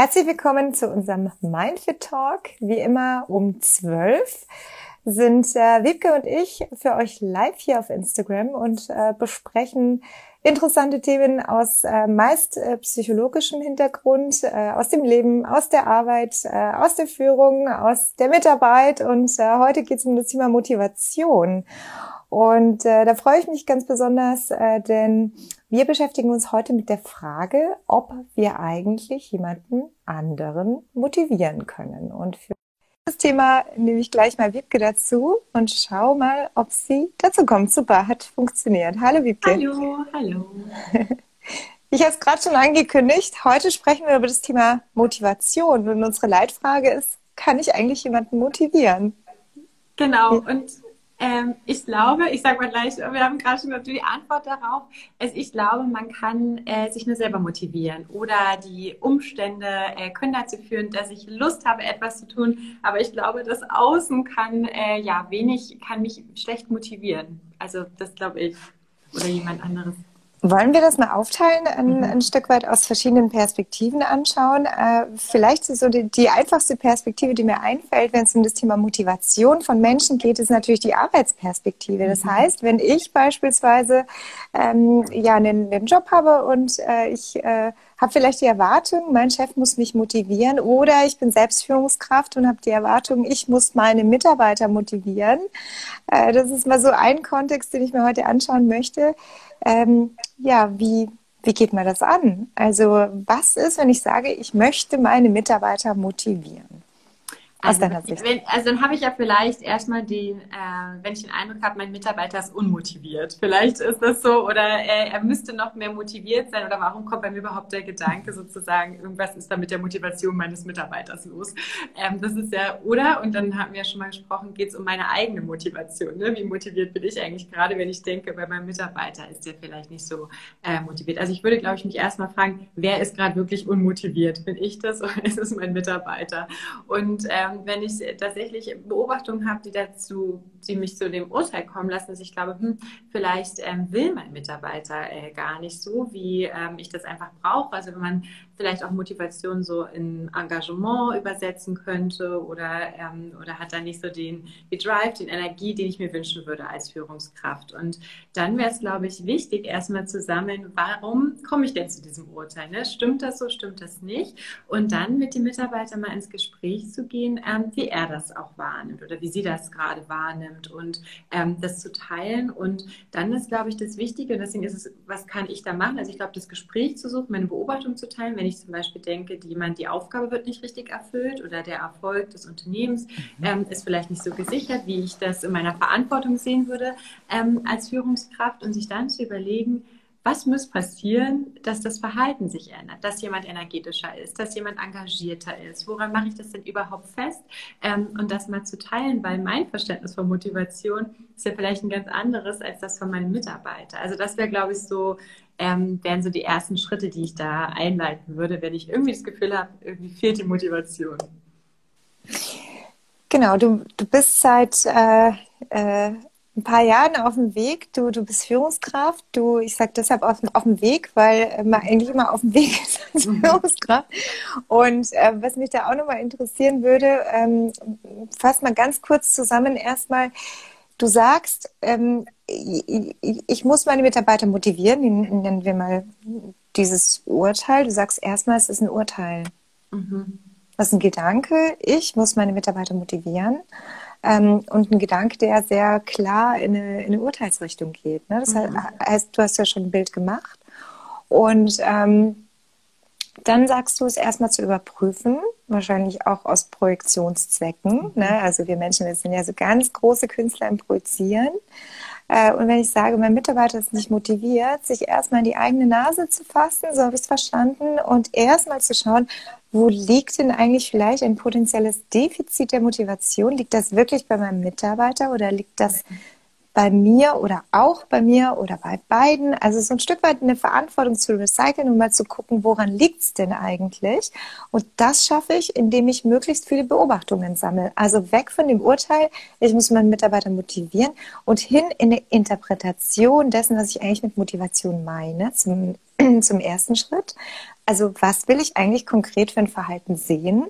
Herzlich willkommen zu unserem Mindfit Talk. Wie immer um 12 sind äh, Wiebke und ich für euch live hier auf Instagram und äh, besprechen interessante Themen aus äh, meist äh, psychologischem Hintergrund, äh, aus dem Leben, aus der Arbeit, äh, aus der Führung, aus der Mitarbeit und äh, heute geht es um das Thema Motivation. Und äh, da freue ich mich ganz besonders, äh, denn wir beschäftigen uns heute mit der Frage, ob wir eigentlich jemanden anderen motivieren können. Und für das Thema nehme ich gleich mal Wiebke dazu und schau mal, ob sie dazu kommt. Super, hat funktioniert. Hallo Wiebke. Hallo, hallo. Ich habe es gerade schon angekündigt. Heute sprechen wir über das Thema Motivation und unsere Leitfrage ist, kann ich eigentlich jemanden motivieren? Genau, und ähm, ich glaube, ich sage mal gleich, wir haben gerade schon die Antwort darauf. Also ich glaube, man kann äh, sich nur selber motivieren oder die Umstände äh, können dazu führen, dass ich Lust habe, etwas zu tun. Aber ich glaube, das Außen kann äh, ja wenig, kann mich schlecht motivieren. Also das glaube ich oder jemand anderes. Wollen wir das mal aufteilen, ein, mhm. ein Stück weit aus verschiedenen Perspektiven anschauen? Äh, vielleicht so die, die, einfachste Perspektive, die mir einfällt, wenn es um das Thema Motivation von Menschen geht, ist natürlich die Arbeitsperspektive. Das mhm. heißt, wenn ich beispielsweise ähm, ja einen, einen, Job habe und äh, ich äh, habe vielleicht die Erwartung, mein Chef muss mich motivieren oder ich bin Selbstführungskraft und habe die Erwartung, ich muss meine Mitarbeiter motivieren. Äh, das ist mal so ein Kontext, den ich mir heute anschauen möchte. Ähm, ja, wie, wie geht man das an? Also was ist, wenn ich sage, ich möchte meine Mitarbeiter motivieren? Aus also, deiner Sicht. Wenn, also dann habe ich ja vielleicht erstmal den, äh, wenn ich den Eindruck habe, mein Mitarbeiter ist unmotiviert. Vielleicht ist das so oder äh, er müsste noch mehr motiviert sein oder warum kommt bei mir überhaupt der Gedanke sozusagen, irgendwas ist da mit der Motivation meines Mitarbeiters los. Ähm, das ist ja, oder, und dann haben wir ja schon mal gesprochen, geht es um meine eigene Motivation. Ne? Wie motiviert bin ich eigentlich gerade, wenn ich denke, bei meinem Mitarbeiter ist der vielleicht nicht so äh, motiviert. Also ich würde, glaube ich, mich erstmal fragen, wer ist gerade wirklich unmotiviert? Bin ich das oder ist es mein Mitarbeiter? Und ähm, wenn ich tatsächlich Beobachtungen habe, die dazu, die mich zu dem Urteil kommen lassen, dass ich glaube, hm, vielleicht ähm, will mein Mitarbeiter äh, gar nicht so, wie ähm, ich das einfach brauche. Also wenn man vielleicht auch Motivation so in Engagement übersetzen könnte oder, ähm, oder hat da nicht so den Drive, die Energie, den ich mir wünschen würde als Führungskraft. Und dann wäre es, glaube ich, wichtig, erstmal zu sammeln, warum komme ich denn zu diesem Urteil? Ne? Stimmt das so, stimmt das nicht? Und dann mit dem Mitarbeiter mal ins Gespräch zu gehen, ähm, wie er das auch wahrnimmt oder wie sie das gerade wahrnimmt und ähm, das zu teilen. Und dann ist, glaube ich, das Wichtige, und deswegen ist es, was kann ich da machen? Also ich glaube, das Gespräch zu suchen, meine Beobachtung zu teilen, wenn ich zum Beispiel denke, jemand, die Aufgabe wird nicht richtig erfüllt oder der Erfolg des Unternehmens mhm. ähm, ist vielleicht nicht so gesichert, wie ich das in meiner Verantwortung sehen würde ähm, als Führungskraft und sich dann zu überlegen, was muss passieren, dass das Verhalten sich ändert, dass jemand energetischer ist, dass jemand engagierter ist? Woran mache ich das denn überhaupt fest? Ähm, und das mal zu teilen, weil mein Verständnis von Motivation ist ja vielleicht ein ganz anderes als das von meinem Mitarbeiter. Also das wäre, glaube ich, so, ähm, wären so die ersten Schritte, die ich da einleiten würde, wenn ich irgendwie das Gefühl habe, irgendwie fehlt die Motivation. Genau, du, du bist seit äh, äh, ein paar Jahren auf dem Weg. Du, du bist Führungskraft. Du, ich sage deshalb auf, auf dem Weg, weil man eigentlich immer auf dem Weg ist als mhm. Führungskraft. Und äh, was mich da auch nochmal interessieren würde, ähm, fass mal ganz kurz zusammen erstmal. Du sagst, ähm, ich, ich, muss meine Mitarbeiter motivieren. Nennen wir mal dieses Urteil. Du sagst erstmal, es ist ein Urteil. Mhm. Das ist ein Gedanke. Ich muss meine Mitarbeiter motivieren. Ähm, und ein Gedanke, der sehr klar in eine, in eine Urteilsrichtung geht. Ne? Das mhm. heißt, du hast ja schon ein Bild gemacht. Und ähm, dann sagst du es erstmal zu überprüfen, wahrscheinlich auch aus Projektionszwecken. Mhm. Ne? Also wir Menschen, wir sind ja so ganz große Künstler im Projizieren. Äh, und wenn ich sage, mein Mitarbeiter ist nicht motiviert, sich erstmal in die eigene Nase zu fassen, so habe ich es verstanden, und erstmal zu schauen, wo liegt denn eigentlich vielleicht ein potenzielles Defizit der Motivation? Liegt das wirklich bei meinem Mitarbeiter oder liegt das bei mir oder auch bei mir oder bei beiden. Also so ein Stück weit eine Verantwortung zu recyceln und mal zu gucken, woran liegt es denn eigentlich? Und das schaffe ich, indem ich möglichst viele Beobachtungen sammle. Also weg von dem Urteil, ich muss meinen Mitarbeiter motivieren und hin in eine Interpretation dessen, was ich eigentlich mit Motivation meine. Zum zum ersten Schritt. Also was will ich eigentlich konkret für ein Verhalten sehen?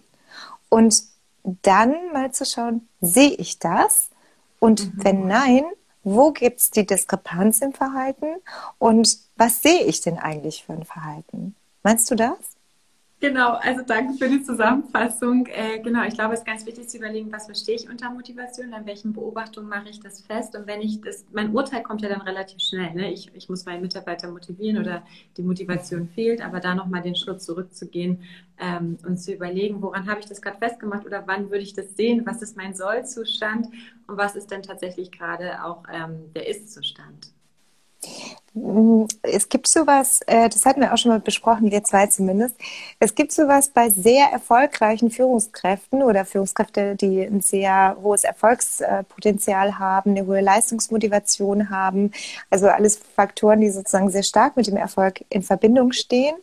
Und dann mal zu schauen, sehe ich das? Und mhm. wenn nein, wo gibt es die Diskrepanz im Verhalten? Und was sehe ich denn eigentlich für ein Verhalten? Meinst du das? Genau, also danke für die Zusammenfassung. Äh, genau, ich glaube, es ist ganz wichtig zu überlegen, was verstehe ich unter Motivation, an welchen Beobachtungen mache ich das fest. Und wenn ich das, mein Urteil kommt ja dann relativ schnell. Ne? Ich, ich muss meinen Mitarbeiter motivieren oder die Motivation fehlt, aber da nochmal den Schritt zurückzugehen ähm, und zu überlegen, woran habe ich das gerade festgemacht oder wann würde ich das sehen, was ist mein Sollzustand und was ist denn tatsächlich gerade auch ähm, der Ist-Zustand. Es gibt sowas, äh, das hatten wir auch schon mal besprochen, wir zwei zumindest. Es gibt sowas bei sehr erfolgreichen Führungskräften oder Führungskräfte, die ein sehr hohes Erfolgspotenzial haben, eine hohe Leistungsmotivation haben. Also alles Faktoren, die sozusagen sehr stark mit dem Erfolg in Verbindung stehen.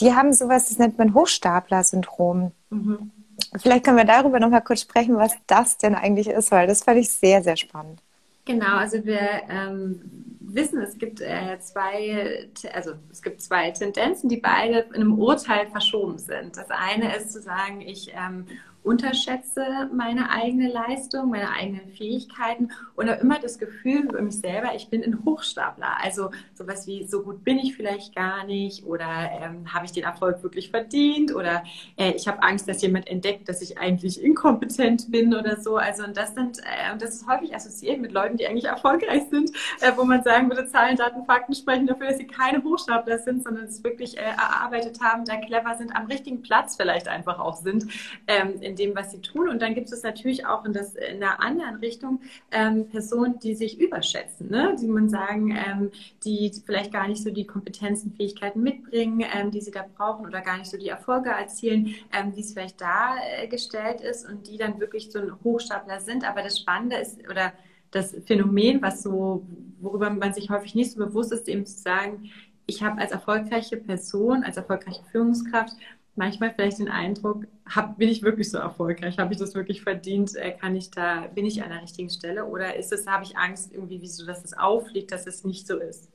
Die haben sowas, das nennt man Hochstapler-Syndrom. Mhm. Vielleicht können wir darüber noch mal kurz sprechen, was das denn eigentlich ist, weil das fand ich sehr, sehr spannend. Genau, also wir ähm, wissen, es gibt äh, zwei, also es gibt zwei Tendenzen, die beide in einem Urteil verschoben sind. Das eine ist zu sagen, ich ähm, unterschätze meine eigene Leistung, meine eigenen Fähigkeiten und habe immer das Gefühl über mich selber, ich bin ein Hochstapler. Also sowas wie, so gut bin ich vielleicht gar nicht oder ähm, habe ich den Erfolg wirklich verdient oder äh, ich habe Angst, dass jemand entdeckt, dass ich eigentlich inkompetent bin oder so. Also und das sind, äh, und das ist häufig assoziiert mit Leuten, die eigentlich erfolgreich sind, äh, wo man sagen würde, Zahlen, Daten, Fakten sprechen dafür, dass sie keine Hochstapler sind, sondern es wirklich äh, erarbeitet haben, da clever sind, am richtigen Platz vielleicht einfach auch sind. Ähm, in dem, was sie tun. Und dann gibt es natürlich auch in, das, in der anderen Richtung ähm, Personen, die sich überschätzen, ne? die man sagen, ähm, die vielleicht gar nicht so die Kompetenzen, Fähigkeiten mitbringen, ähm, die sie da brauchen oder gar nicht so die Erfolge erzielen, ähm, wie es vielleicht dargestellt äh, ist und die dann wirklich so ein Hochstapler sind. Aber das Spannende ist, oder das Phänomen, was so, worüber man sich häufig nicht so bewusst ist, eben zu sagen, ich habe als erfolgreiche Person, als erfolgreiche Führungskraft manchmal vielleicht den Eindruck, hab, bin ich wirklich so erfolgreich? Habe ich das wirklich verdient? Äh, kann ich da, bin ich an der richtigen Stelle? Oder ist es, habe ich Angst irgendwie, wieso, dass es auffliegt, dass es nicht so ist?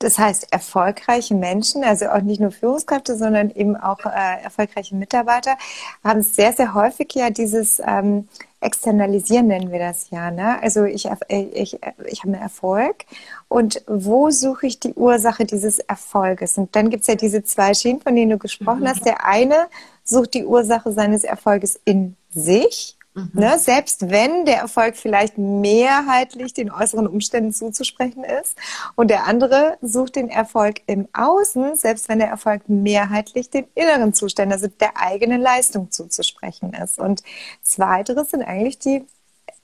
Das heißt, erfolgreiche Menschen, also auch nicht nur Führungskräfte, sondern eben auch äh, erfolgreiche Mitarbeiter, haben sehr, sehr häufig ja dieses ähm, Externalisieren nennen wir das ja. Ne? Also ich, ich, ich habe einen Erfolg und wo suche ich die Ursache dieses Erfolges? Und dann gibt es ja diese zwei Schienen, von denen du gesprochen mhm. hast. Der eine sucht die Ursache seines Erfolges in sich Mhm. Ne? Selbst wenn der Erfolg vielleicht mehrheitlich den äußeren Umständen zuzusprechen ist und der andere sucht den Erfolg im Außen, selbst wenn der Erfolg mehrheitlich den inneren Zuständen, also der eigenen Leistung zuzusprechen ist. Und zweiteres sind eigentlich die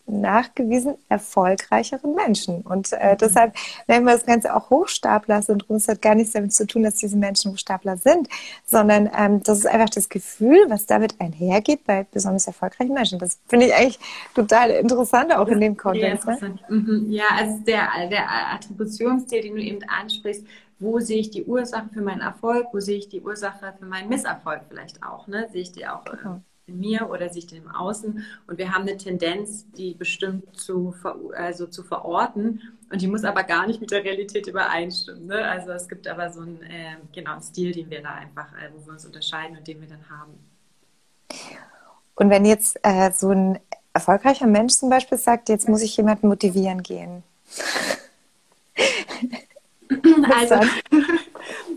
nachgewiesen erfolgreicheren Menschen. Und äh, mhm. deshalb nennen wir das Ganze auch Hochstapler-Syndrom. Es hat gar nichts damit zu tun, dass diese Menschen Hochstapler sind, sondern ähm, das ist einfach das Gefühl, was damit einhergeht bei besonders erfolgreichen Menschen. Das finde ich eigentlich total interessant, auch in dem Kontext. Ne? Mhm. Ja, also der, der Attributionsstil, den du eben ansprichst, wo sehe ich die Ursache für meinen Erfolg, wo sehe ich die Ursache für meinen Misserfolg vielleicht auch, ne? Sehe ich die auch genau in mir oder sich im Außen. Und wir haben eine Tendenz, die bestimmt zu, also zu verorten. Und die muss aber gar nicht mit der Realität übereinstimmen. Ne? Also es gibt aber so einen, äh, genau, einen Stil, den wir da einfach, äh, wo wir uns unterscheiden und den wir dann haben. Und wenn jetzt äh, so ein erfolgreicher Mensch zum Beispiel sagt, jetzt muss ich jemanden motivieren gehen. also,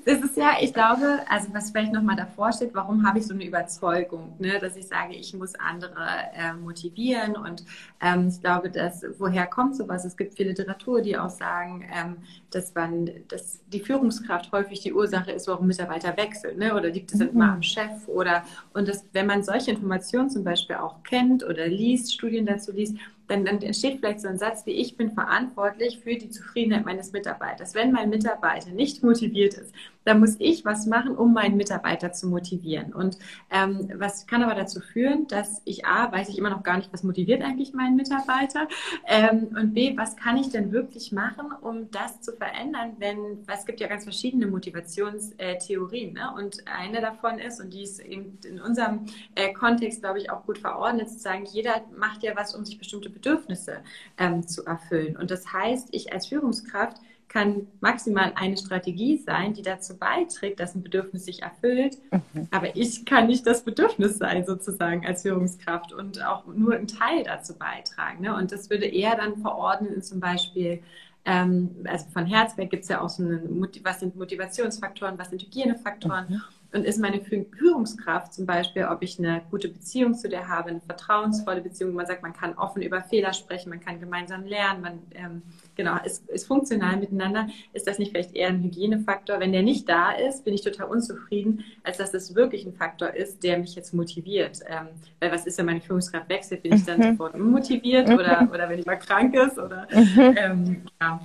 das ist ja, ich glaube, also was vielleicht nochmal davor steht, warum habe ich so eine Überzeugung, ne, dass ich sage, ich muss andere äh, motivieren und ähm, ich glaube, dass, woher kommt sowas? Es gibt viel Literatur, die auch sagen, ähm, dass man, dass die Führungskraft häufig die Ursache ist, warum Mitarbeiter wechseln, ne, oder liegt es mhm. immer am Chef oder, und das, wenn man solche Informationen zum Beispiel auch kennt oder liest, Studien dazu liest, dann, dann entsteht vielleicht so ein Satz wie, ich bin verantwortlich für die Zufriedenheit meines Mitarbeiters. Wenn mein Mitarbeiter nicht motiviert ist, dann muss ich was machen, um meinen Mitarbeiter zu motivieren. Und ähm, was kann aber dazu führen, dass ich A, weiß ich immer noch gar nicht, was motiviert eigentlich meinen Mitarbeiter ähm, und B, was kann ich denn wirklich machen, um das zu verändern, wenn, es gibt ja ganz verschiedene Motivationstheorien ne? und eine davon ist, und die ist eben in unserem äh, Kontext, glaube ich, auch gut verordnet, zu sagen, jeder macht ja was, um sich bestimmte Bedürfnisse ähm, zu erfüllen. Und das heißt, ich als Führungskraft kann maximal eine Strategie sein, die dazu beiträgt, dass ein Bedürfnis sich erfüllt. Mhm. Aber ich kann nicht das Bedürfnis sein, sozusagen als Führungskraft und auch nur einen Teil dazu beitragen. Ne? Und das würde eher dann verordnen in zum Beispiel ähm, also von Herzberg gibt es ja auch so eine, was sind Motivationsfaktoren, was sind Hygienefaktoren. Mhm. Und ist meine Führungskraft zum Beispiel, ob ich eine gute Beziehung zu der habe, eine vertrauensvolle Beziehung, man sagt, man kann offen über Fehler sprechen, man kann gemeinsam lernen, man ähm, genau, ist, ist funktional miteinander, ist das nicht vielleicht eher ein Hygienefaktor? Wenn der nicht da ist, bin ich total unzufrieden, als dass das wirklich ein Faktor ist, der mich jetzt motiviert. Ähm, weil was ist, wenn meine Führungskraft wechselt? Bin ich dann mhm. sofort unmotiviert oder, oder wenn ich mal krank ist? Oder, mhm. ähm, ja.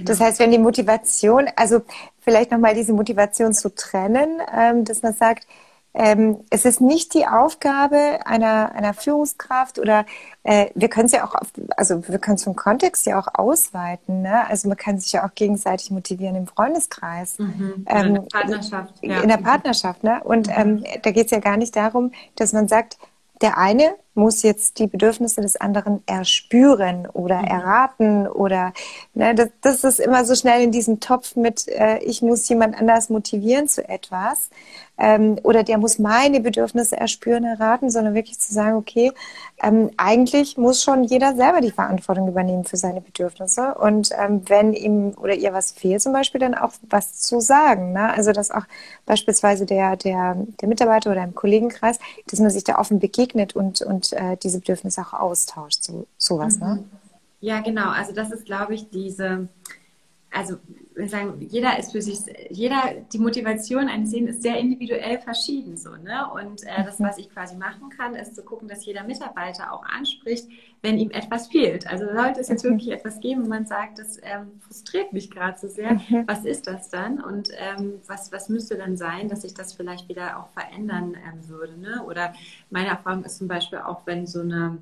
Das heißt, wenn die Motivation, also vielleicht nochmal diese Motivation zu trennen, ähm, dass man sagt, ähm, es ist nicht die Aufgabe einer, einer Führungskraft oder äh, wir können es ja auch, auf, also wir können es vom Kontext ja auch ausweiten. Ne? Also man kann sich ja auch gegenseitig motivieren im Freundeskreis. Mhm. Ähm, in der Partnerschaft. Ja. In der Partnerschaft. Ne? Und mhm. ähm, da geht es ja gar nicht darum, dass man sagt, der eine muss jetzt die Bedürfnisse des anderen erspüren oder mhm. erraten oder ne, das, das ist immer so schnell in diesem Topf mit, äh, ich muss jemand anders motivieren zu etwas ähm, oder der muss meine Bedürfnisse erspüren, erraten, sondern wirklich zu sagen, okay, ähm, eigentlich muss schon jeder selber die Verantwortung übernehmen für seine Bedürfnisse und ähm, wenn ihm oder ihr was fehlt zum Beispiel, dann auch was zu sagen. Ne? Also dass auch beispielsweise der, der, der Mitarbeiter oder im Kollegenkreis, dass man sich da offen begegnet und, und äh, diese Bedürfnisse auch austauscht, so, sowas. Ne? Mhm. Ne? Ja, genau. Also das ist, glaube ich, diese also wir sagen, jeder ist für sich, jeder, die Motivation eines jeden ist sehr individuell verschieden so, ne? Und äh, das, was ich quasi machen kann, ist zu gucken, dass jeder Mitarbeiter auch anspricht, wenn ihm etwas fehlt. Also sollte es jetzt mhm. wirklich etwas geben, wo man sagt, das ähm, frustriert mich gerade so sehr, mhm. was ist das dann? Und ähm, was, was müsste dann sein, dass sich das vielleicht wieder auch verändern ähm, würde, ne? Oder meine Erfahrung ist zum Beispiel auch, wenn so eine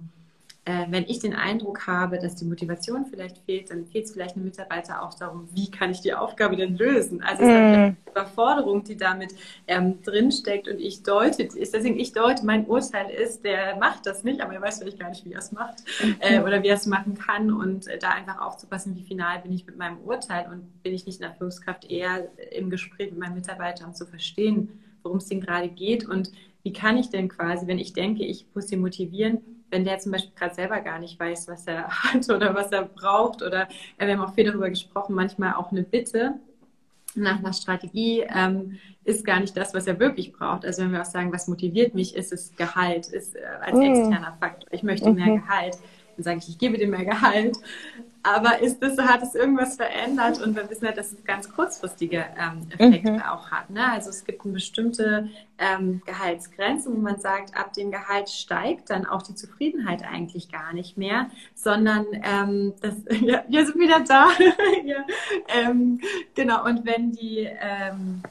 äh, wenn ich den Eindruck habe, dass die Motivation vielleicht fehlt, dann fehlt es vielleicht einem Mitarbeiter auch darum, wie kann ich die Aufgabe denn lösen? Also es ist eine mm. Überforderung, die damit ähm, drinsteckt und ich deute, ist deswegen ich deute, mein Urteil ist, der macht das nicht, aber er weiß vielleicht gar nicht, wie er es macht äh, oder wie er es machen kann und äh, da einfach aufzupassen, wie final bin ich mit meinem Urteil und bin ich nicht in der Führungskraft eher im Gespräch mit meinem Mitarbeiter, um zu verstehen, worum es denn gerade geht und wie kann ich denn quasi, wenn ich denke, ich muss sie motivieren, wenn der zum Beispiel gerade selber gar nicht weiß, was er hat oder was er braucht oder äh, wir haben auch viel darüber gesprochen, manchmal auch eine Bitte nach einer Strategie ähm, ist gar nicht das, was er wirklich braucht. Also wenn wir auch sagen, was motiviert mich, ist es Gehalt, ist äh, als mhm. externer Faktor. Ich möchte mehr mhm. Gehalt. Dann sage ich, ich gebe dir mehr Gehalt. Aber ist das, hat es irgendwas verändert? Und wir wissen ja, dass es ganz kurzfristige ähm, Effekte mhm. auch hat. Ne? Also es gibt eine bestimmte ähm, Gehaltsgrenze, wo man sagt, ab dem Gehalt steigt dann auch die Zufriedenheit eigentlich gar nicht mehr, sondern ähm, das, ja, wir sind wieder da. ja, ähm, genau, und wenn die ähm,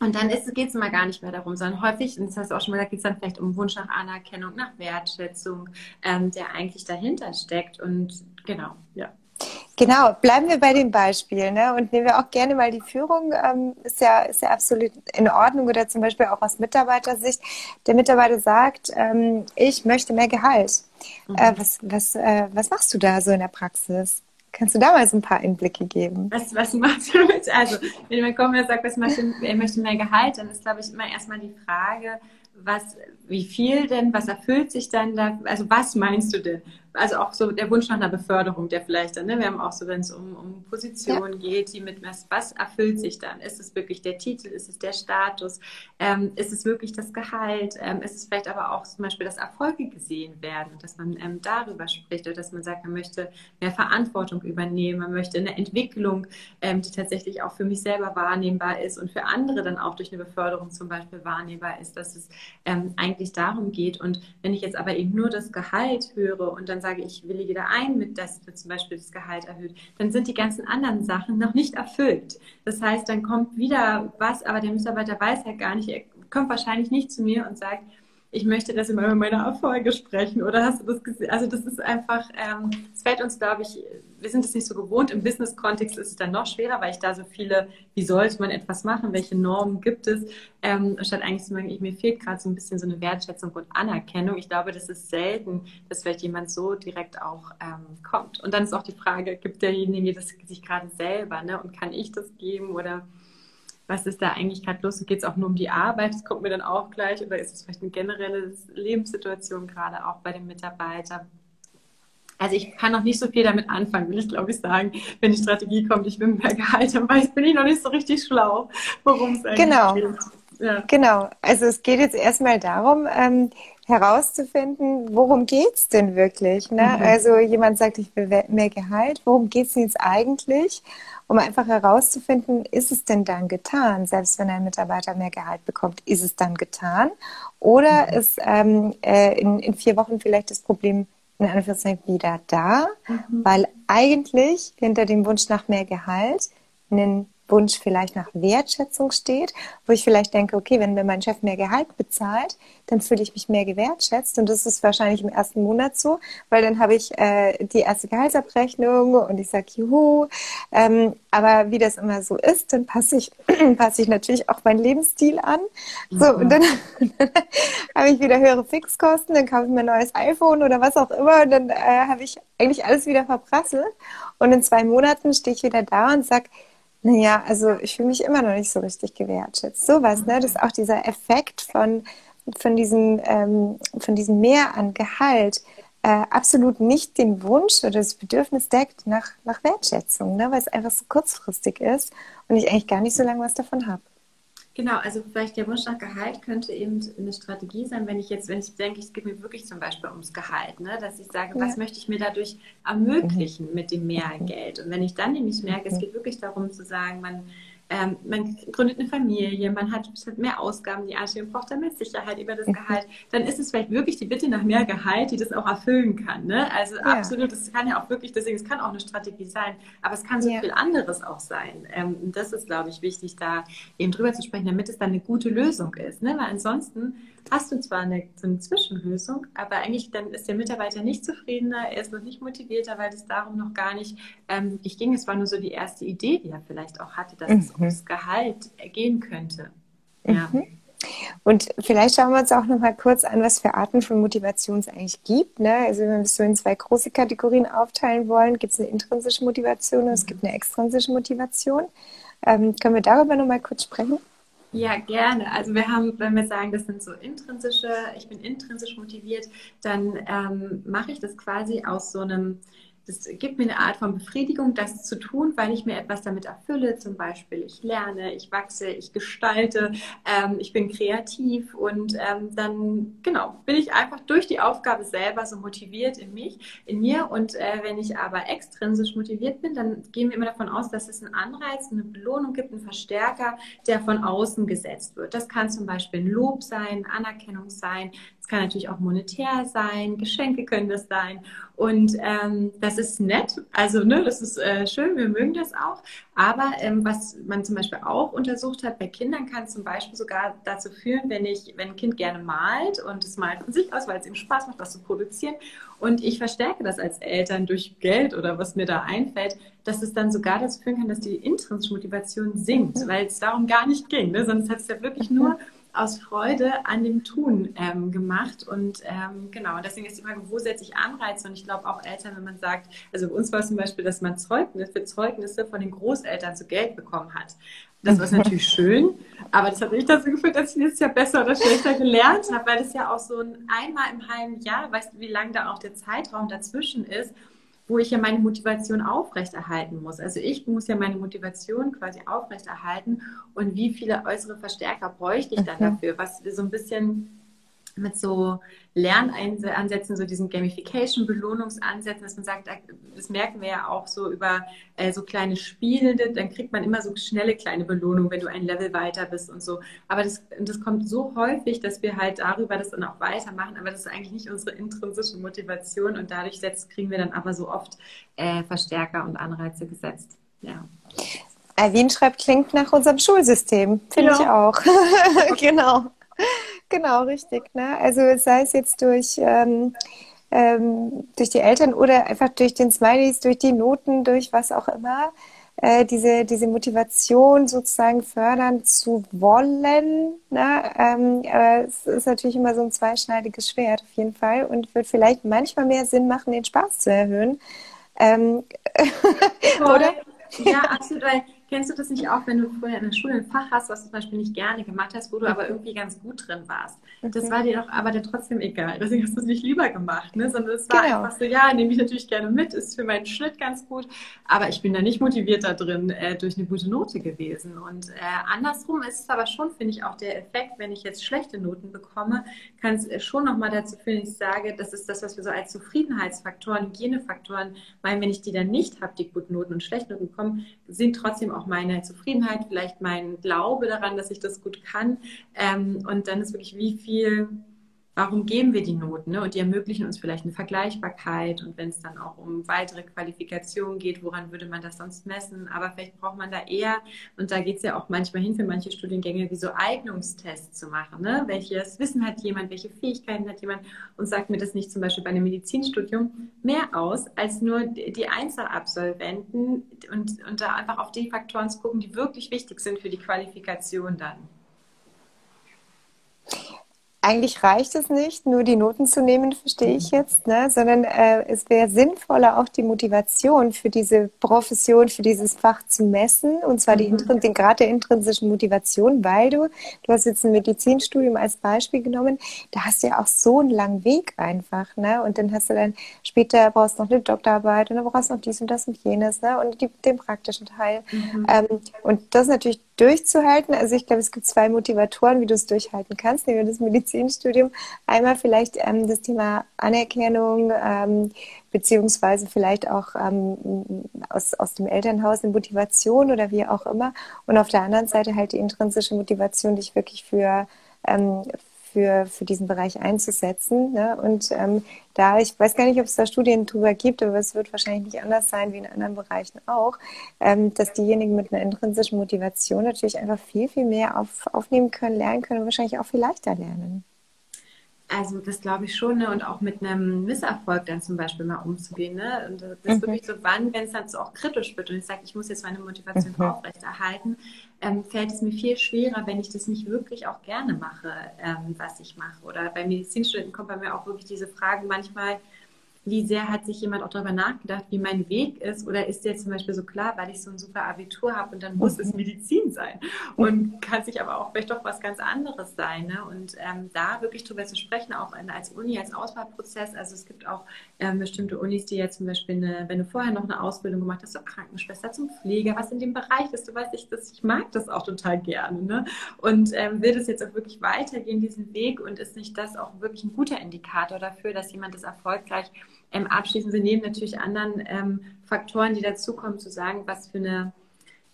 und dann geht es mal gar nicht mehr darum, sondern häufig, und das hast du auch schon mal gesagt, geht es dann vielleicht um Wunsch nach Anerkennung, nach Wertschätzung, ähm, der eigentlich dahinter steckt. Und genau, ja. Genau, bleiben wir bei dem Beispiel ne? und nehmen wir auch gerne mal die Führung, ähm, ist, ja, ist ja absolut in Ordnung oder zum Beispiel auch aus Mitarbeitersicht. Der Mitarbeiter sagt, ähm, ich möchte mehr Gehalt. Mhm. Äh, was, was, äh, was machst du da so in der Praxis? Kannst du da mal so ein paar Einblicke geben? Was, was machst du mit? Also, wenn jemand kommt und sagt, was er möchte mehr Gehalt, dann ist, glaube ich, immer erstmal die Frage, was, wie viel denn, was erfüllt sich dann da, also was meinst du denn? Also auch so der Wunsch nach einer Beförderung, der vielleicht dann, ne, wir haben auch so, wenn es um, um Positionen ja. geht, die mit was, was erfüllt sich dann? Ist es wirklich der Titel? Ist es der Status? Ähm, ist es wirklich das Gehalt? Ähm, ist es vielleicht aber auch zum Beispiel, dass Erfolge gesehen werden und dass man ähm, darüber spricht oder dass man sagt, man möchte mehr Verantwortung übernehmen, man möchte eine Entwicklung, ähm, die tatsächlich auch für mich selber wahrnehmbar ist und für andere dann auch durch eine Beförderung zum Beispiel wahrnehmbar ist, dass es ähm, eigentlich darum geht. Und wenn ich jetzt aber eben nur das Gehalt höre und dann sage, ich willige da ein, mit dass wird zum Beispiel das Gehalt erhöht, dann sind die ganzen anderen Sachen noch nicht erfüllt. Das heißt, dann kommt wieder was, aber der Mitarbeiter weiß halt gar nicht, er kommt wahrscheinlich nicht zu mir und sagt, ich möchte, dass Sie mal über meine Erfolge sprechen. Oder hast du das gesehen? Also das ist einfach, ähm, es ähm, fällt uns, glaube ich, wir sind es nicht so gewohnt. Im Business-Kontext ist es dann noch schwerer, weil ich da so viele, wie sollte man etwas machen, welche Normen gibt es, ähm, statt eigentlich zu sagen, ich, mir fehlt gerade so ein bisschen so eine Wertschätzung und Anerkennung. Ich glaube, das ist selten, dass vielleicht jemand so direkt auch ähm, kommt. Und dann ist auch die Frage, gibt derjenige das sich gerade selber, ne? Und kann ich das geben oder was ist da eigentlich gerade los? Geht es auch nur um die Arbeit? Das kommt mir dann auch gleich. Oder ist es vielleicht eine generelle Lebenssituation gerade auch bei dem Mitarbeiter? Also ich kann noch nicht so viel damit anfangen, will ich glaube ich sagen. Wenn die Strategie kommt, ich will mehr Gehalt, dann weiß, bin ich noch nicht so richtig schlau, worum es eigentlich genau. geht. Ja. Genau. Also es geht jetzt erstmal darum, ähm, herauszufinden, worum geht es denn wirklich? Ne? Mhm. Also jemand sagt, ich will mehr Gehalt. Worum geht es denn jetzt eigentlich? Um einfach herauszufinden, ist es denn dann getan? Selbst wenn ein Mitarbeiter mehr Gehalt bekommt, ist es dann getan? Oder mhm. ist ähm, äh, in, in vier Wochen vielleicht das Problem in Anführungszeichen wieder da? Mhm. Weil eigentlich hinter dem Wunsch nach mehr Gehalt ein Wunsch vielleicht nach Wertschätzung steht, wo ich vielleicht denke, okay, wenn mir mein Chef mehr Gehalt bezahlt, dann fühle ich mich mehr gewertschätzt. Und das ist wahrscheinlich im ersten Monat so, weil dann habe ich äh, die erste Gehaltsabrechnung und ich sage, juhu. Ähm, aber wie das immer so ist, dann passe ich, passe ich natürlich auch meinen Lebensstil an. So, mhm. und dann, dann habe ich wieder höhere Fixkosten, dann kaufe ich mir ein neues iPhone oder was auch immer und dann äh, habe ich eigentlich alles wieder verprasselt. Und in zwei Monaten stehe ich wieder da und sage, naja, also ich fühle mich immer noch nicht so richtig gewertschätzt. Sowas, ne? Das ist auch dieser Effekt von, von, diesem, ähm, von diesem Mehr an Gehalt äh, absolut nicht den Wunsch oder das Bedürfnis deckt nach, nach Wertschätzung, ne? weil es einfach so kurzfristig ist und ich eigentlich gar nicht so lange was davon habe. Genau, also vielleicht der Wunsch nach Gehalt könnte eben eine Strategie sein, wenn ich jetzt, wenn ich denke, es geht mir wirklich zum Beispiel ums Gehalt, ne? dass ich sage, ja. was möchte ich mir dadurch ermöglichen mhm. mit dem Mehrgeld? Und wenn ich dann nämlich merke, es mhm. geht wirklich darum zu sagen, man ähm, man gründet eine Familie, man hat, hat mehr Ausgaben, die anstehen, braucht dann mehr Sicherheit über das mhm. Gehalt, dann ist es vielleicht wirklich die Bitte nach mehr Gehalt, die das auch erfüllen kann. Ne? Also ja. absolut, das kann ja auch wirklich, deswegen, es kann auch eine Strategie sein, aber es kann so ja. viel anderes auch sein. Ähm, und das ist, glaube ich, wichtig, da eben drüber zu sprechen, damit es dann eine gute Lösung ist. Ne? Weil ansonsten hast du zwar eine, so eine Zwischenlösung, aber eigentlich dann ist der Mitarbeiter nicht zufriedener, er ist noch nicht motivierter, weil es darum noch gar nicht ähm, ich ging. Es war nur so die erste Idee, die er vielleicht auch hatte, dass mhm. es ums Gehalt gehen könnte. Ja. Mhm. Und vielleicht schauen wir uns auch noch mal kurz an, was für Arten von Motivation es eigentlich gibt. Ne? Also wenn wir es so in zwei große Kategorien aufteilen wollen, gibt es eine intrinsische Motivation und es gibt eine extrinsische Motivation. Ähm, können wir darüber noch mal kurz sprechen? Ja, gerne. Also wir haben, wenn wir sagen, das sind so intrinsische, ich bin intrinsisch motiviert, dann ähm, mache ich das quasi aus so einem das gibt mir eine Art von Befriedigung, das zu tun, weil ich mir etwas damit erfülle. Zum Beispiel, ich lerne, ich wachse, ich gestalte, ähm, ich bin kreativ und ähm, dann, genau, bin ich einfach durch die Aufgabe selber so motiviert in mich, in mir. Und äh, wenn ich aber extrinsisch motiviert bin, dann gehen wir immer davon aus, dass es einen Anreiz, eine Belohnung gibt, einen Verstärker, der von außen gesetzt wird. Das kann zum Beispiel ein Lob sein, Anerkennung sein, es kann natürlich auch monetär sein, Geschenke können das sein. Und ähm, das ist nett, also ne, das ist äh, schön, wir mögen das auch. Aber ähm, was man zum Beispiel auch untersucht hat bei Kindern, kann zum Beispiel sogar dazu führen, wenn ich, wenn ein Kind gerne malt und es malt von sich aus, weil es ihm Spaß macht, was zu produzieren, und ich verstärke das als Eltern durch Geld oder was mir da einfällt, dass es dann sogar dazu führen kann, dass die intrinsische Motivation sinkt, weil es darum gar nicht ging. Ne? Sonst hat es ja wirklich nur aus Freude an dem Tun ähm, gemacht. Und ähm, genau, deswegen ist die Frage, wo setze ich Anreize? Und ich glaube auch Eltern, wenn man sagt, also bei uns war es zum Beispiel, dass man Zeugnis für Zeugnisse von den Großeltern zu Geld bekommen hat. Das war natürlich schön, aber das hat nicht dazu geführt, dass ich dieses Jahr besser oder schlechter gelernt habe, weil das ja auch so ein einmal im halben Jahr, weißt du, wie lang da auch der Zeitraum dazwischen ist wo ich ja meine Motivation aufrechterhalten muss. Also ich muss ja meine Motivation quasi aufrechterhalten. Und wie viele äußere Verstärker bräuchte ich dann dafür, was so ein bisschen mit so Lernansätzen, so diesen Gamification-Belohnungsansätzen, dass man sagt, das merken wir ja auch so über äh, so kleine Spiele, dann kriegt man immer so schnelle kleine Belohnungen, wenn du ein Level weiter bist und so. Aber das, das kommt so häufig, dass wir halt darüber das dann auch weitermachen, aber das ist eigentlich nicht unsere intrinsische Motivation und dadurch setzt, kriegen wir dann aber so oft äh, Verstärker und Anreize gesetzt. Ja. Erwin schreibt, klingt nach unserem Schulsystem. Finde ja. ich auch. genau. Genau, richtig. Ne? Also sei es jetzt durch, ähm, ähm, durch die Eltern oder einfach durch den Smileys, durch die Noten, durch was auch immer, äh, diese, diese Motivation sozusagen fördern zu wollen. Ne? Ähm, aber es ist natürlich immer so ein zweischneidiges Schwert auf jeden Fall und wird vielleicht manchmal mehr Sinn machen, den Spaß zu erhöhen. Ähm, oder? Ja, absolut, weil Kennst du das nicht auch, wenn du vorher in der Schule ein Fach hast, was du zum Beispiel nicht gerne gemacht hast, wo du aber irgendwie ganz gut drin warst? Das war dir doch aber dir trotzdem egal. Deswegen hast du es nicht lieber gemacht, ne? sondern es war genau. einfach so, ja, nehme ich natürlich gerne mit, ist für meinen Schnitt ganz gut, aber ich bin da nicht motiviert da drin äh, durch eine gute Note gewesen. Und äh, andersrum ist es aber schon, finde ich, auch der Effekt, wenn ich jetzt schlechte Noten bekomme, kann es äh, schon nochmal dazu führen, ich sage, das ist das, was wir so als Zufriedenheitsfaktoren, Hygienefaktoren meinen, wenn ich die dann nicht habe, die guten Noten und schlechte Noten bekommen, sind trotzdem auch meine Zufriedenheit, vielleicht mein Glaube daran, dass ich das gut kann. Ähm, und dann ist wirklich, wie viel warum geben wir die Noten? Ne? Und die ermöglichen uns vielleicht eine Vergleichbarkeit. Und wenn es dann auch um weitere Qualifikationen geht, woran würde man das sonst messen? Aber vielleicht braucht man da eher, und da geht es ja auch manchmal hin für manche Studiengänge, wie so Eignungstests zu machen. Ne? Welches Wissen hat jemand, welche Fähigkeiten hat jemand? Und sagt mir das nicht zum Beispiel bei einem Medizinstudium mehr aus, als nur die Einzelabsolventen und, und da einfach auf die Faktoren zu gucken, die wirklich wichtig sind für die Qualifikation dann eigentlich reicht es nicht, nur die Noten zu nehmen, verstehe ich jetzt, ne? sondern äh, es wäre sinnvoller, auch die Motivation für diese Profession, für dieses Fach zu messen, und zwar die, mhm. den Grad der intrinsischen Motivation, weil du, du hast jetzt ein Medizinstudium als Beispiel genommen, da hast du ja auch so einen langen Weg einfach, ne? und dann hast du dann später brauchst du noch eine Doktorarbeit und dann brauchst du noch dies und das und jenes ne? und die, den praktischen Teil. Mhm. Ähm, und das ist natürlich durchzuhalten. Also ich glaube, es gibt zwei Motivatoren, wie du es durchhalten kannst, neben das Medizinstudium. Einmal vielleicht ähm, das Thema Anerkennung, ähm, beziehungsweise vielleicht auch ähm, aus, aus dem Elternhaus eine Motivation oder wie auch immer. Und auf der anderen Seite halt die intrinsische Motivation, dich wirklich für, ähm, für, für diesen Bereich einzusetzen. Ne? Und ähm, da, ich weiß gar nicht, ob es da Studien drüber gibt, aber es wird wahrscheinlich nicht anders sein wie in anderen Bereichen auch, ähm, dass diejenigen mit einer intrinsischen Motivation natürlich einfach viel, viel mehr auf, aufnehmen können, lernen können und wahrscheinlich auch viel leichter lernen. Also das glaube ich schon, ne? und auch mit einem Misserfolg dann zum Beispiel mal umzugehen. Ne? Und das ist mhm. wirklich so, wann, wenn es dann so auch kritisch wird und ich sage, ich muss jetzt meine Motivation mhm. aufrechterhalten, ähm, fällt es mir viel schwerer, wenn ich das nicht wirklich auch gerne mache, ähm, was ich mache. Oder bei Medizinstudenten kommt bei mir auch wirklich diese Frage manchmal, wie sehr hat sich jemand auch darüber nachgedacht, wie mein Weg ist? Oder ist der zum Beispiel so klar, weil ich so ein super Abitur habe und dann muss es mhm. Medizin sein? Und kann sich aber auch vielleicht doch was ganz anderes sein. Ne? Und ähm, da wirklich drüber zu sprechen, auch als Uni, als Auswahlprozess. Also es gibt auch ähm, bestimmte Unis, die jetzt zum Beispiel, eine, wenn du vorher noch eine Ausbildung gemacht hast, so Krankenschwester zum Pfleger, was in dem Bereich ist, du weißt, ich, das, ich mag das auch total gerne. Ne? Und ähm, will das jetzt auch wirklich weitergehen, diesen Weg? Und ist nicht das auch wirklich ein guter Indikator dafür, dass jemand das erfolgreich ähm, abschließen Sie neben natürlich anderen ähm, Faktoren, die dazukommen, zu sagen, was für eine,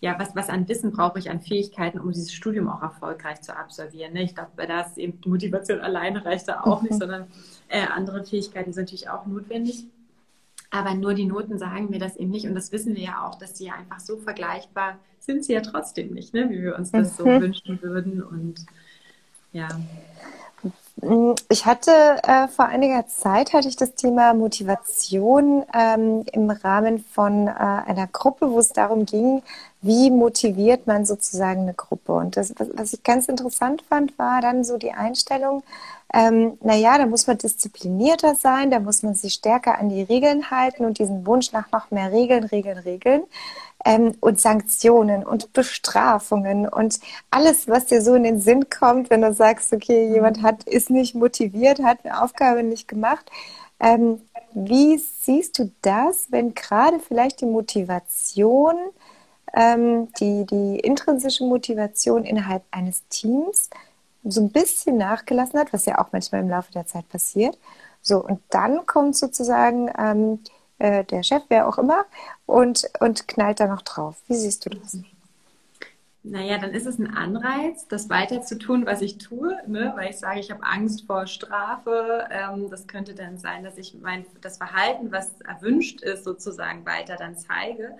ja, was, was an Wissen brauche ich, an Fähigkeiten, um dieses Studium auch erfolgreich zu absolvieren. Ne? Ich glaube, da ist eben die Motivation alleine reicht da auch mhm. nicht, sondern äh, andere Fähigkeiten sind natürlich auch notwendig. Aber nur die Noten sagen mir das eben nicht. Und das wissen wir ja auch, dass die ja einfach so vergleichbar sind sie ja trotzdem nicht, ne? wie wir uns das so mhm. wünschen würden. Und ja. Ich hatte äh, vor einiger Zeit hatte ich das Thema Motivation ähm, im Rahmen von äh, einer Gruppe, wo es darum ging, wie motiviert man sozusagen eine Gruppe. Und das, was, ich ganz interessant fand, war dann so die Einstellung, ähm, naja, da muss man disziplinierter sein, da muss man sich stärker an die Regeln halten und diesen Wunsch nach noch mehr Regeln, Regeln, Regeln ähm, und Sanktionen und Bestrafungen und alles, was dir so in den Sinn kommt, wenn du sagst, okay, jemand hat, ist nicht motiviert, hat eine Aufgabe nicht gemacht. Ähm, wie siehst du das, wenn gerade vielleicht die Motivation, ähm, die, die intrinsische Motivation innerhalb eines Teams so ein bisschen nachgelassen hat, was ja auch manchmal im Laufe der Zeit passiert. So, und dann kommt sozusagen ähm, äh, der Chef, wer auch immer, und, und knallt da noch drauf. Wie siehst du das? Naja, dann ist es ein Anreiz, das weiter zu tun, was ich tue, ne? weil ich sage, ich habe Angst vor Strafe. Ähm, das könnte dann sein, dass ich mein, das Verhalten, was erwünscht ist, sozusagen weiter dann zeige,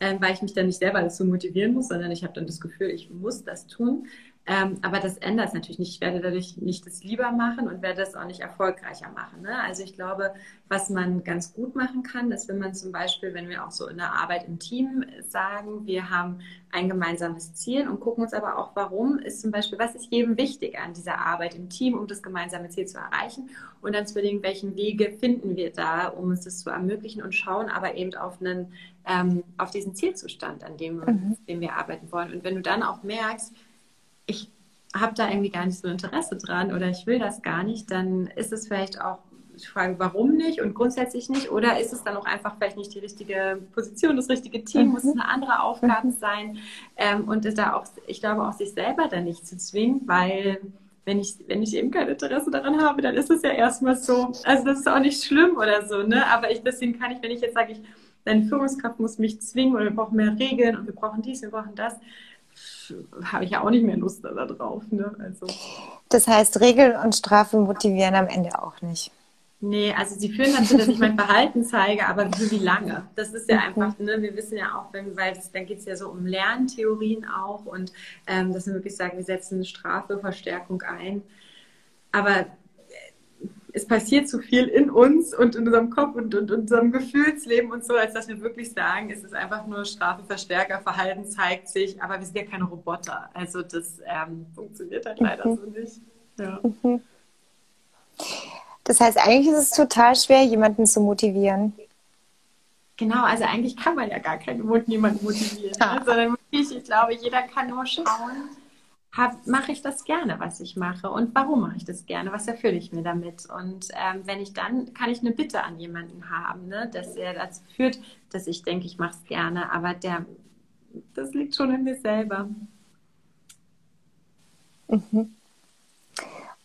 ähm, weil ich mich dann nicht selber dazu motivieren muss, sondern ich habe dann das Gefühl, ich muss das tun. Ähm, aber das ändert es natürlich nicht. Ich werde dadurch nicht das lieber machen und werde es auch nicht erfolgreicher machen. Ne? Also ich glaube, was man ganz gut machen kann, ist, wenn man zum Beispiel, wenn wir auch so in der Arbeit im Team sagen, wir haben ein gemeinsames Ziel und gucken uns aber auch, warum ist zum Beispiel, was ist jedem wichtig an dieser Arbeit im Team, um das gemeinsame Ziel zu erreichen und dann zu überlegen, welchen Wege finden wir da, um uns das zu ermöglichen und schauen aber eben auf einen, ähm, auf diesen Zielzustand, an dem, mhm. dem wir arbeiten wollen. Und wenn du dann auch merkst, ich habe da irgendwie gar nicht so Interesse dran oder ich will das gar nicht, dann ist es vielleicht auch die Frage, warum nicht und grundsätzlich nicht? Oder ist es dann auch einfach vielleicht nicht die richtige Position, das richtige Team? Muss es eine andere Aufgabe mhm. sein? Ähm, und da auch, ich glaube, auch sich selber dann nicht zu zwingen, weil wenn ich, wenn ich eben kein Interesse daran habe, dann ist es ja erstmal so. Also das ist auch nicht schlimm oder so, ne? Aber ich, deswegen kann ich, wenn ich jetzt sage, ich, deine Führungskraft muss mich zwingen oder wir brauchen mehr Regeln und wir brauchen dies, wir brauchen das, habe ich ja auch nicht mehr Lust darauf. Ne? Also. Das heißt, Regeln und Strafen motivieren am Ende auch nicht. Nee, also sie führen dazu, dass ich mein Verhalten zeige, aber wie, wie lange? Das ist ja einfach, ne, wir wissen ja auch, wenn, weil das, dann geht es ja so um Lerntheorien auch und ähm, dass wir wirklich sagen, wir setzen Strafe, Verstärkung ein. Aber es passiert zu viel in uns und in unserem Kopf und, und, unserem Gefühlsleben und so, als dass wir wirklich sagen, es ist einfach nur Strafe, Verstärker, Verhalten zeigt sich, aber wir sind ja keine Roboter. Also das ähm, funktioniert halt leider mhm. so nicht. Ja. Mhm. Das heißt, eigentlich ist es total schwer, jemanden zu motivieren. Genau, also eigentlich kann man ja gar keinen jemanden motivieren. Ja. Ne? Sondern wirklich, ich glaube, jeder kann nur schauen, mache ich das gerne, was ich mache und warum mache ich das gerne, was erfülle ich mir damit und ähm, wenn ich dann, kann ich eine Bitte an jemanden haben, ne, dass er dazu führt, dass ich denke, ich mache es gerne, aber der, das liegt schon in mir selber. Mhm.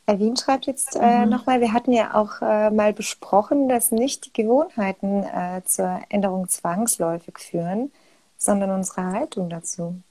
Erwin schreibt jetzt äh, mhm. nochmal, wir hatten ja auch äh, mal besprochen, dass nicht die Gewohnheiten äh, zur Änderung zwangsläufig führen, sondern unsere Haltung dazu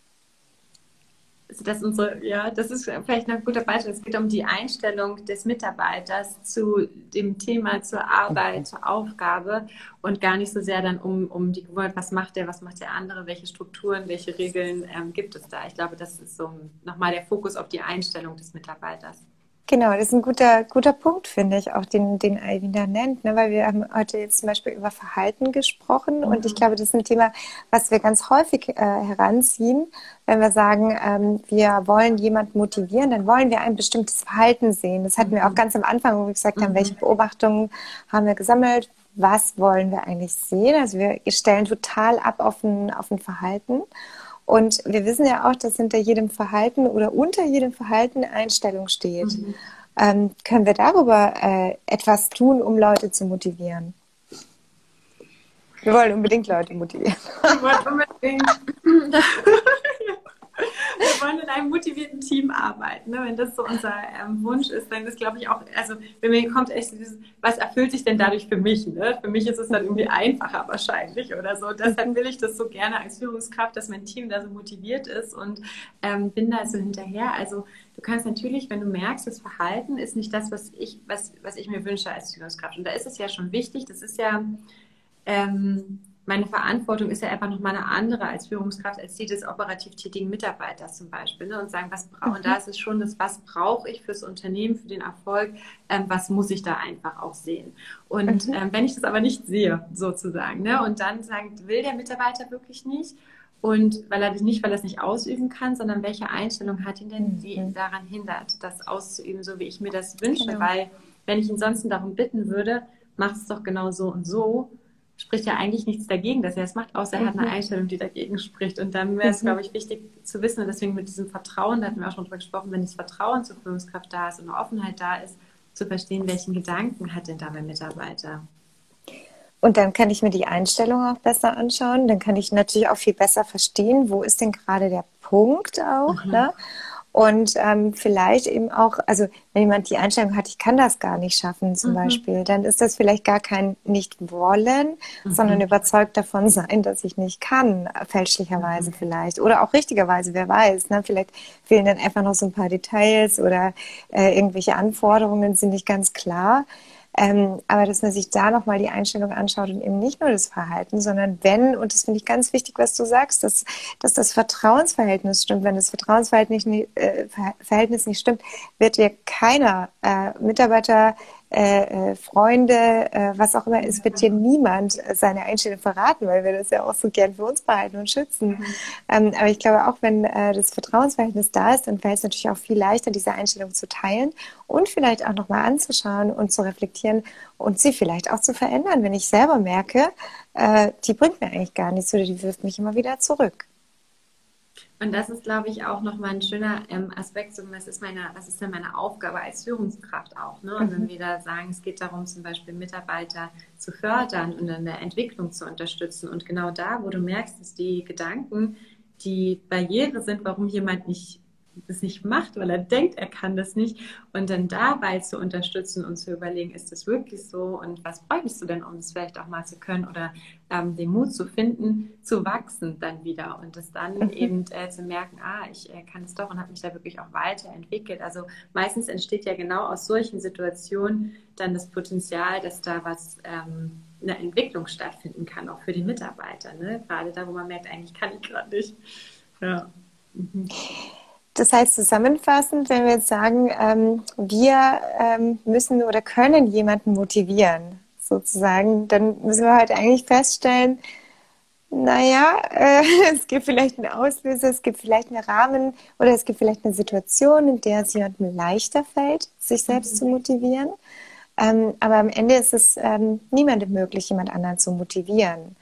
also dass unsere, ja, das ist vielleicht ein guter Beispiel. Es geht um die Einstellung des Mitarbeiters zu dem Thema, zur Arbeit, zur Aufgabe und gar nicht so sehr dann um, um die Gewohnheit, was macht der, was macht der andere, welche Strukturen, welche Regeln ähm, gibt es da. Ich glaube, das ist so nochmal der Fokus auf die Einstellung des Mitarbeiters. Genau, das ist ein guter, guter Punkt, finde ich, auch den, den Alvin da nennt, ne? weil wir haben heute jetzt zum Beispiel über Verhalten gesprochen mhm. und ich mhm. glaube, das ist ein Thema, was wir ganz häufig äh, heranziehen, wenn wir sagen, ähm, wir wollen jemanden motivieren, dann wollen wir ein bestimmtes Verhalten sehen. Das hatten mhm. wir auch mhm. ganz am Anfang, wo wir gesagt haben, mhm. welche Beobachtungen haben wir gesammelt, was wollen wir eigentlich sehen. Also wir stellen total ab auf ein, auf ein Verhalten. Und wir wissen ja auch, dass hinter jedem Verhalten oder unter jedem Verhalten eine Einstellung steht. Mhm. Ähm, können wir darüber äh, etwas tun, um Leute zu motivieren? Wir wollen unbedingt Leute motivieren. Wir wollen unbedingt. wir wollen in einem motivierten Team arbeiten. Ne? Wenn das so unser ähm, Wunsch ist, dann ist, glaube ich, auch, also wenn mir kommt echt dieses, was erfüllt sich denn dadurch für mich? Ne? Für mich ist es dann irgendwie einfacher wahrscheinlich oder so. Deshalb will ich das so gerne als Führungskraft, dass mein Team da so motiviert ist und ähm, bin da so hinterher. Also du kannst natürlich, wenn du merkst, das Verhalten ist nicht das, was ich, was, was ich mir wünsche als Führungskraft. Und da ist es ja schon wichtig, das ist ja ähm, meine Verantwortung ist ja einfach nochmal eine andere als Führungskraft, als die des operativ tätigen Mitarbeiters zum Beispiel. Ne? Und sagen, was brauche, mhm. und da ist es schon das, was brauche ich fürs Unternehmen, für den Erfolg, ähm, was muss ich da einfach auch sehen. Und mhm. ähm, wenn ich das aber nicht sehe, sozusagen, ne? und dann sagen, will der Mitarbeiter wirklich nicht, und weil er nicht, weil er es nicht ausüben kann, sondern welche Einstellung hat ihn denn, die ihn mhm. daran hindert, das auszuüben, so wie ich mir das wünsche. Genau. Weil wenn ich ihn sonst darum bitten würde, mach es doch genau so und so, spricht ja eigentlich nichts dagegen, dass er es macht, außer er hat eine mhm. Einstellung, die dagegen spricht. Und dann wäre es, mhm. glaube ich, wichtig zu wissen, und deswegen mit diesem Vertrauen, da hatten wir auch schon drüber gesprochen, wenn das Vertrauen zur Führungskraft da ist und eine Offenheit da ist, zu verstehen, welchen Gedanken hat denn da mein Mitarbeiter. Und dann kann ich mir die Einstellung auch besser anschauen. Dann kann ich natürlich auch viel besser verstehen, wo ist denn gerade der Punkt auch. Mhm. Ne? Und ähm, vielleicht eben auch, also wenn jemand die Einstellung hat, ich kann das gar nicht schaffen zum mhm. Beispiel, dann ist das vielleicht gar kein Nicht-Wollen, mhm. sondern überzeugt davon sein, dass ich nicht kann, fälschlicherweise mhm. vielleicht. Oder auch richtigerweise, wer weiß. Ne? Vielleicht fehlen dann einfach noch so ein paar Details oder äh, irgendwelche Anforderungen sind nicht ganz klar. Ähm, aber dass man sich da nochmal die Einstellung anschaut und eben nicht nur das Verhalten, sondern wenn, und das finde ich ganz wichtig, was du sagst, dass, dass das Vertrauensverhältnis stimmt. Wenn das Vertrauensverhältnis nicht, äh, Verhältnis nicht stimmt, wird dir keiner äh, Mitarbeiter äh, äh, Freunde, äh, was auch immer, es wird dir niemand seine Einstellung verraten, weil wir das ja auch so gern für uns behalten und schützen. Mhm. Ähm, aber ich glaube auch, wenn äh, das Vertrauensverhältnis da ist, dann fällt es natürlich auch viel leichter, diese Einstellung zu teilen und vielleicht auch nochmal anzuschauen und zu reflektieren und sie vielleicht auch zu verändern, wenn ich selber merke, äh, die bringt mir eigentlich gar nichts oder die wirft mich immer wieder zurück. Und das ist, glaube ich, auch nochmal ein schöner ähm, Aspekt, so, was, ist meine, was ist denn meine Aufgabe als Führungskraft auch? Ne? Und mhm. wenn wir da sagen, es geht darum, zum Beispiel Mitarbeiter zu fördern und in der Entwicklung zu unterstützen. Und genau da, wo du merkst, dass die Gedanken, die Barriere sind, warum jemand nicht es nicht macht, weil er denkt, er kann das nicht. Und dann dabei zu unterstützen und zu überlegen, ist das wirklich so und was bräuchtest du denn, um es vielleicht auch mal zu können oder ähm, den Mut zu finden, zu wachsen dann wieder und das dann mhm. eben äh, zu merken, ah, ich äh, kann es doch und habe mich da wirklich auch weiterentwickelt. Also meistens entsteht ja genau aus solchen Situationen dann das Potenzial, dass da was ähm, eine Entwicklung stattfinden kann, auch für die Mitarbeiter. Ne? Gerade da, wo man merkt, eigentlich kann ich gerade nicht. Ja. Mhm. Das heißt zusammenfassend, wenn wir jetzt sagen, ähm, wir ähm, müssen oder können jemanden motivieren, sozusagen, dann müssen wir halt eigentlich feststellen, naja, äh, es gibt vielleicht einen Auslöser, es gibt vielleicht einen Rahmen oder es gibt vielleicht eine Situation, in der es jemandem leichter fällt, sich selbst mhm. zu motivieren. Ähm, aber am Ende ist es ähm, niemandem möglich, jemand anderen zu motivieren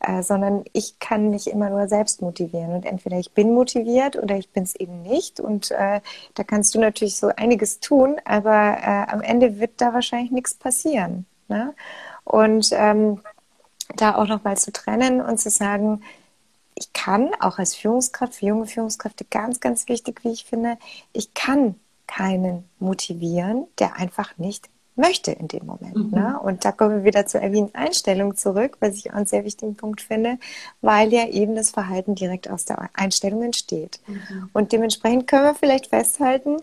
äh, sondern ich kann mich immer nur selbst motivieren. Und entweder ich bin motiviert oder ich bin es eben nicht. Und äh, da kannst du natürlich so einiges tun, aber äh, am Ende wird da wahrscheinlich nichts passieren. Ne? Und ähm, da auch nochmal zu trennen und zu sagen, ich kann auch als Führungskraft, für junge Führungskräfte ganz, ganz wichtig, wie ich finde, ich kann keinen motivieren, der einfach nicht möchte in dem Moment. Mhm. Ne? Und da kommen wir wieder zur Erwins Einstellung zurück, was ich auch einen sehr wichtigen Punkt finde, weil ja eben das Verhalten direkt aus der Einstellung entsteht. Mhm. Und dementsprechend können wir vielleicht festhalten,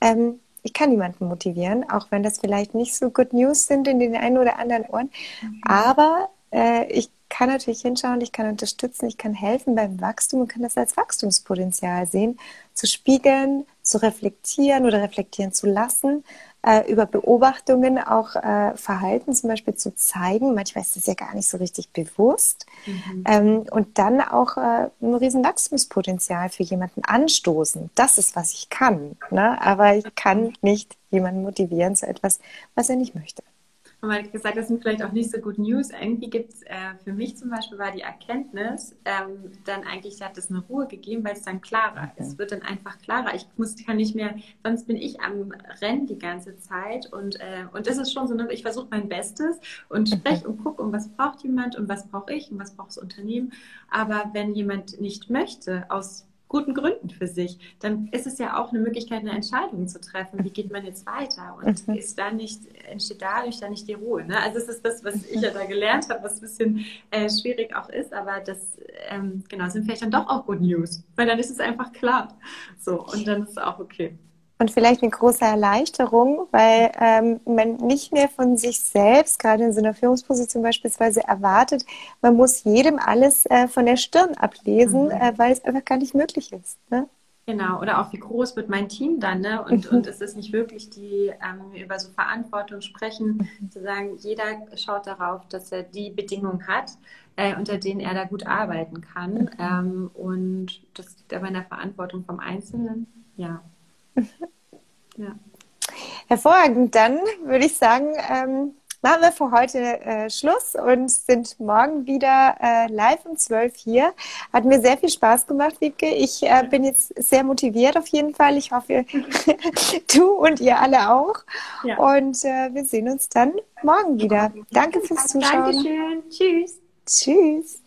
ähm, ich kann niemanden motivieren, auch wenn das vielleicht nicht so Good News sind in den einen oder anderen Ohren. Mhm. Aber äh, ich kann natürlich hinschauen, ich kann unterstützen, ich kann helfen beim Wachstum und kann das als Wachstumspotenzial sehen, zu spiegeln, zu reflektieren oder reflektieren zu lassen, äh, über Beobachtungen auch äh, Verhalten zum Beispiel zu zeigen. Manchmal ist das ja gar nicht so richtig bewusst. Mhm. Ähm, und dann auch äh, ein riesen Wachstumspotenzial für jemanden anstoßen. Das ist, was ich kann. Ne? Aber ich kann nicht jemanden motivieren zu etwas, was er nicht möchte wir gesagt, das sind vielleicht auch nicht so gut News. Irgendwie gibt es, äh, für mich zum Beispiel war die Erkenntnis, ähm, dann eigentlich hat es eine Ruhe gegeben, weil es dann klarer okay. Es wird dann einfach klarer. Ich muss, kann nicht mehr, sonst bin ich am Rennen die ganze Zeit und, äh, und das ist schon so, ne, ich versuche mein Bestes und spreche und gucke, um was braucht jemand und was brauche ich und was braucht das Unternehmen. Aber wenn jemand nicht möchte, aus guten Gründen für sich, dann ist es ja auch eine Möglichkeit, eine Entscheidung zu treffen. Wie geht man jetzt weiter? Und mhm. ist da nicht, entsteht dadurch dann nicht die Ruhe. Ne? Also es ist das, was ich ja da gelernt habe, was ein bisschen äh, schwierig auch ist, aber das ähm, genau sind vielleicht dann doch auch Good News, weil dann ist es einfach klar. So, und dann ist es auch okay und vielleicht eine große Erleichterung, weil ähm, man nicht mehr von sich selbst, gerade in so einer Führungsposition beispielsweise, erwartet, man muss jedem alles äh, von der Stirn ablesen, mhm. äh, weil es einfach gar nicht möglich ist. Ne? Genau, oder auch wie groß wird mein Team dann, ne? Und, mhm. und es ist nicht wirklich die, ähm, über so Verantwortung sprechen, mhm. zu sagen, jeder schaut darauf, dass er die Bedingungen hat, äh, unter denen er da gut arbeiten kann. Mhm. Ähm, und das liegt aber in der Verantwortung vom Einzelnen. Ja. Ja. Hervorragend, dann würde ich sagen, ähm, machen wir für heute äh, Schluss und sind morgen wieder äh, live um 12 hier. Hat mir sehr viel Spaß gemacht, Wiebke. Ich äh, bin jetzt sehr motiviert auf jeden Fall. Ich hoffe, du und ihr alle auch. Ja. Und äh, wir sehen uns dann morgen wieder. Danke fürs Zuschauen. Dankeschön. Tschüss. Tschüss.